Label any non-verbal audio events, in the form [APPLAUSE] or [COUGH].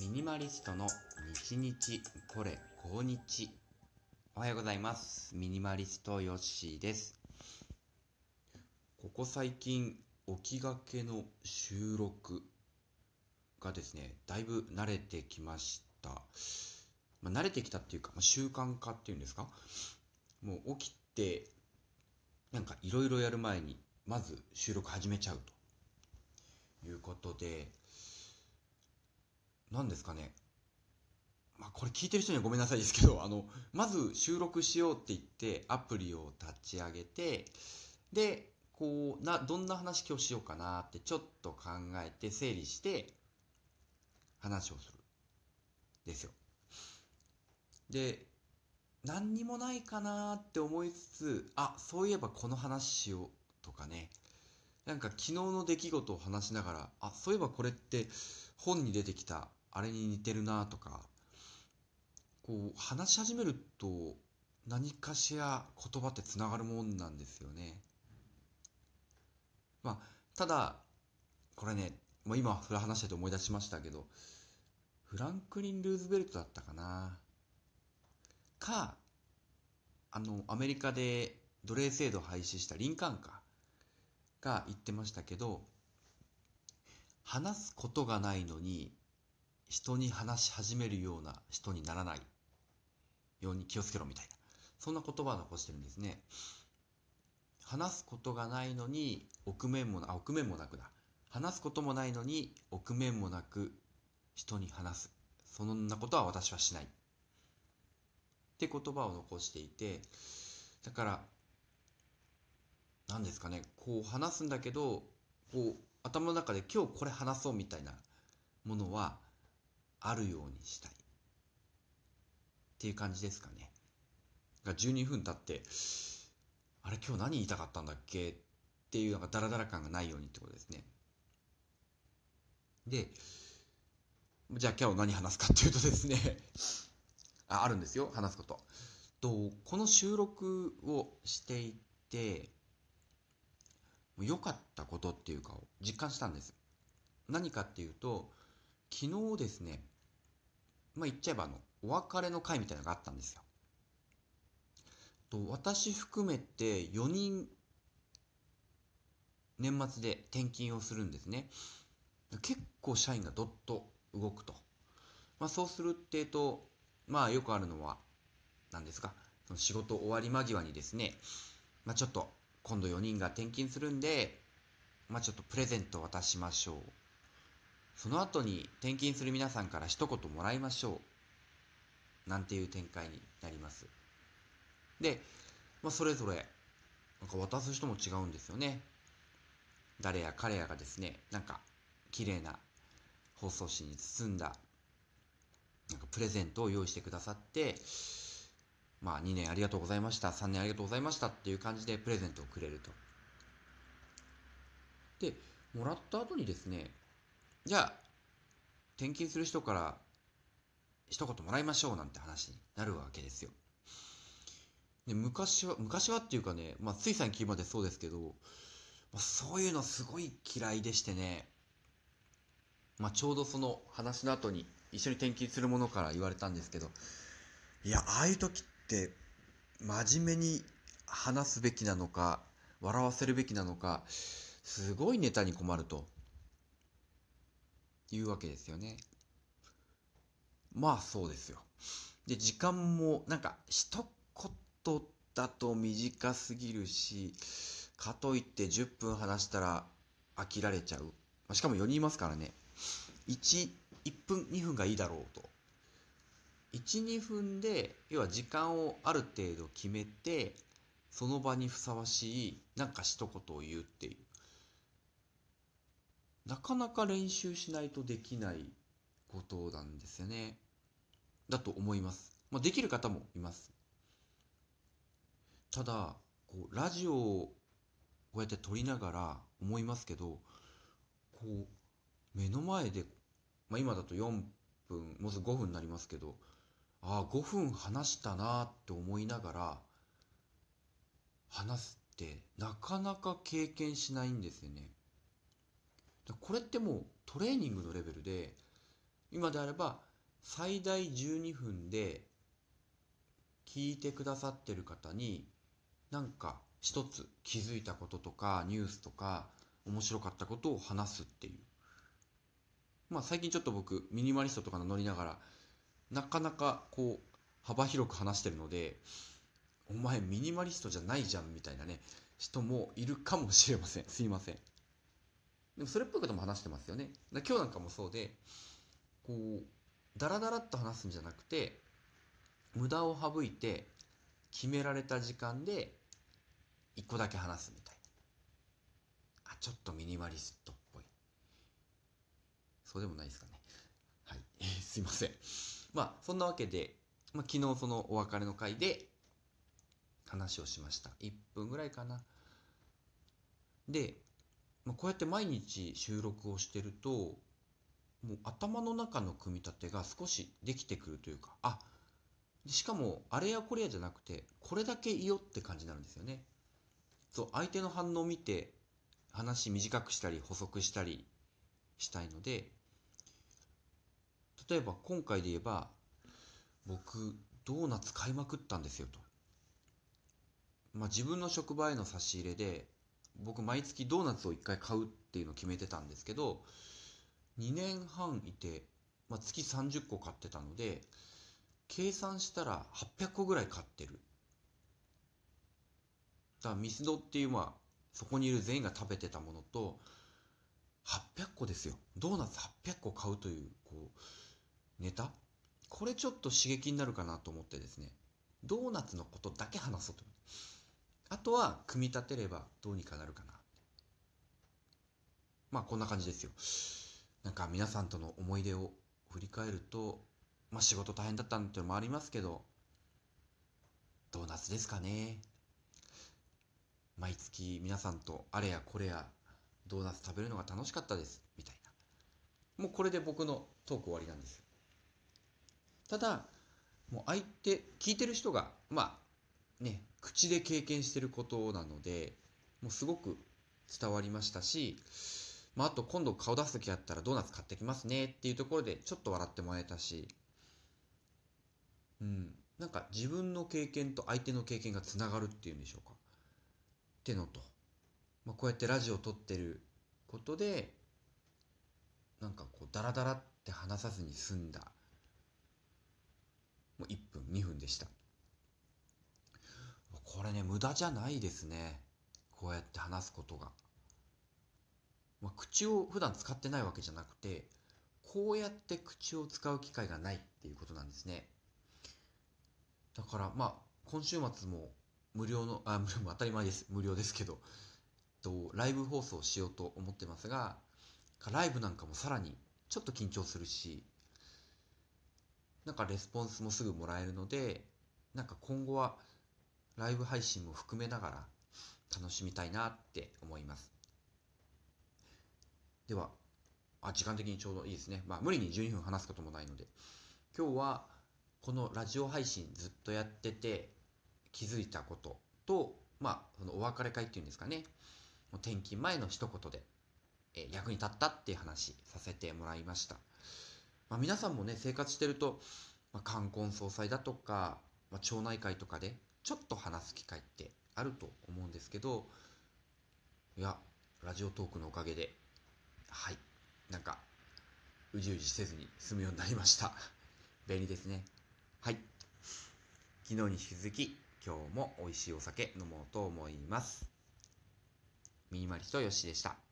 ミニマリストの日日これ今日。おはようございます。ミニマリストヨッシーです。ここ最近起きがけの収録がですねだいぶ慣れてきました、まあ、慣れてきたっていうか、まあ、習慣化っていうんですか？もう起きてなんかいろいろやる前にまず収録始めちゃうということで何ですかね。まあこれ聞いてる人にはごめんなさいですけど [LAUGHS] あのまず収録しようって言ってアプリを立ち上げてでこうなどんな話今日しようかなってちょっと考えて整理して話をする。ですよ。で何にもないかなって思いつつあそういえばこの話しようとかね。なんか昨日の出来事を話しながらあそういえばこれって本に出てきたあれに似てるなとかこう話し始めると何かしら言葉ってつながるもんなんですよね。まあただこれね、まあ、今それ話してて思い出しましたけどフランクリン・ルーズベルトだったかなかあのアメリカで奴隷制度を廃止したリンカーンかが言ってましたけど話すことがないのに人に話し始めるような人にならない。ように気をつけろみたいな。そんな言葉を残してるんですね。話すことがないのに臆面もなあ臆面もなくだ。話すこともないのに臆面もなく人に話す。そんなことは私はしない。って言葉を残していてだから何ですかね。こう話すんだけどこう頭の中で今日これ話そうみたいなものはあるようにしたい。っていう感じですかね。が12分経ってあれ今日何言いたかったんだっけ？っていうなんかダラダラ感がないようにってことですね。でじゃあ今日何話すかっていうとですね。ああるんですよ。話すこと。とこの収録をしていて良かったことっていうかを実感したんです。何かっていうと昨日ですねまあ言っちゃえばあのお別れの会みたいなのがあったんですよ。と私含めて4人年末で転勤をするんですね。結構社員がどっと動くと、まあ、そうするっていうとまあよくあるのは何ですか？その仕事終わり間際にですね、まあ、ちょっと今度4人が転勤するんで、まあ、ちょっとプレゼント渡しましょう。その後に転勤する皆さんから一言もらいましょう。なんていう展開になります。で、まあ、それぞれなんか渡す人も違うんですよね。誰や彼やがですねなんか綺麗な包装紙に包んだなんかプレゼントを用意してくださってまあ2年ありがとうございました3年ありがとうございましたっていう感じでプレゼントをくれると。でもらった後にですねじゃあ転勤する人から一言もらいましょうなんて話になるわけですよ。で昔は昔はっていうかね、まあ、つい最近までそうですけど、まあ、そういうのすごい嫌いでしてね、まあ、ちょうどその話の後に一緒に転勤する者から言われたんですけどいやああいう時って真面目に話すべきなのか笑わせるべきなのかすごいネタに困ると。いうわけですよね。まあそうですよ。で時間もなんか一言だと短すぎるしかといって10分話したら飽きられちゃう。しかも4人いますからね。1, 1分2分がいいだろうと。12分で要は時間をある程度決めてその場にふさわしいなんか一言を言うっていう。なかなか練習しないとできないことなんですよね。だと思います、まあ、できる方もいます。ただこうラジオをこうやって撮りながら思いますけどこう目の前で、まあ、今だと4分もうすぐ5分になりますけどああ5分話したなって思いながら話すってなかなか経験しないんですよね。これってもうトレーニングのレベルで今であれば最大12分で聞いてくださってる方になんか一つ気づいたこととかニュースとか面白かったことを話すっていう。まあ最近ちょっと僕ミニマリストとかの乗りながらなかなかこう幅広く話してるのでお前ミニマリストじゃないじゃんみたいなね人もいるかもしれません。すいません。でもそれっぽいことも話してますよね。今日なんかもそうでこうダラダラっと話すんじゃなくて無駄を省いて決められた時間で一個だけ話すみたいな。あちょっとミニマリストっぽい。そうでもないですかね。はい。[LAUGHS] すいません。まあそんなわけで、まあ、昨日そのお別れの回で話をしました。1分ぐらいかな。で、まあ、こうやって毎日収録をしてるともう頭の中の組み立てが少しできてくるというかあしかもあれやこれやじゃなくてこれだけいよって感じになるんですよね。そう相手の反応を見て話短くしたり補足したりしたいので例えば今回で言えば僕ドーナツ買いまくったんですよと。まあ自分の職場への差し入れで僕毎月ドーナツを1回買うっていうのを決めてたんですけど2年半いて、まあ、月30個買ってたので計算したら800個ぐらい買ってる。だからミスドっていうまあそこにいる全員が食べてたものと800個ですよ。ドーナツ800個買うというこうネタ？これちょっと刺激になるかなと思ってですねドーナツのことだけ話そうと思って。あとは組み立てればどうにかなるかな。まあこんな感じですよ。なんか皆さんとの思い出を振り返るとまあ仕事大変だったってのもありますけどドーナツですかね。毎月皆さんとあれやこれやドーナツ食べるのが楽しかったですみたいな。もうこれで僕のトーク終わりなんですただもう相手聞いてる人がまあね口で経験してることなのでもうすごく伝わりましたし、まあ、あと今度顔出す時あったらドーナツ買ってきますねっていうところでちょっと笑ってもらえたしうん。なんか自分の経験と相手の経験がつながるっていうんでしょうか。ってのと、まあ、こうやってラジオを撮ってることでなんかこうダラダラって話さずに済んだ。もう1分2分でした。これね無駄じゃないですね。こうやって話すことが、まあ、口を普段使ってないわけじゃなくてこうやって口を使う機会がないっていうことなんですね。だからまあ今週末も無料のあ無料も当たり前です。無料ですけどとライブ放送しようと思ってますがライブなんかもさらにちょっと緊張するしなんかレスポンスもすぐもらえるのでなんか今後はライブ配信も含めながら楽しみたいなって思います。ではあ時間的にちょうどいいですね。まあ無理に12分話すこともないので。今日はこのラジオ配信ずっとやってて気づいたこととまあそのお別れ会っていうんですかね。転勤前の一言で、え役に立ったっていう話させてもらいました、まあ、皆さんもね生活してると、まあ、冠婚葬祭だとか、まあ、町内会とかでちょっと話す機会ってあると思うんですけどいやラジオトークのおかげではいなんかうじうじせずに済むようになりました。[LAUGHS] 便利ですね。はい。昨日に引き続き今日も美味しいお酒飲もうと思います。ミニマリストよしでした。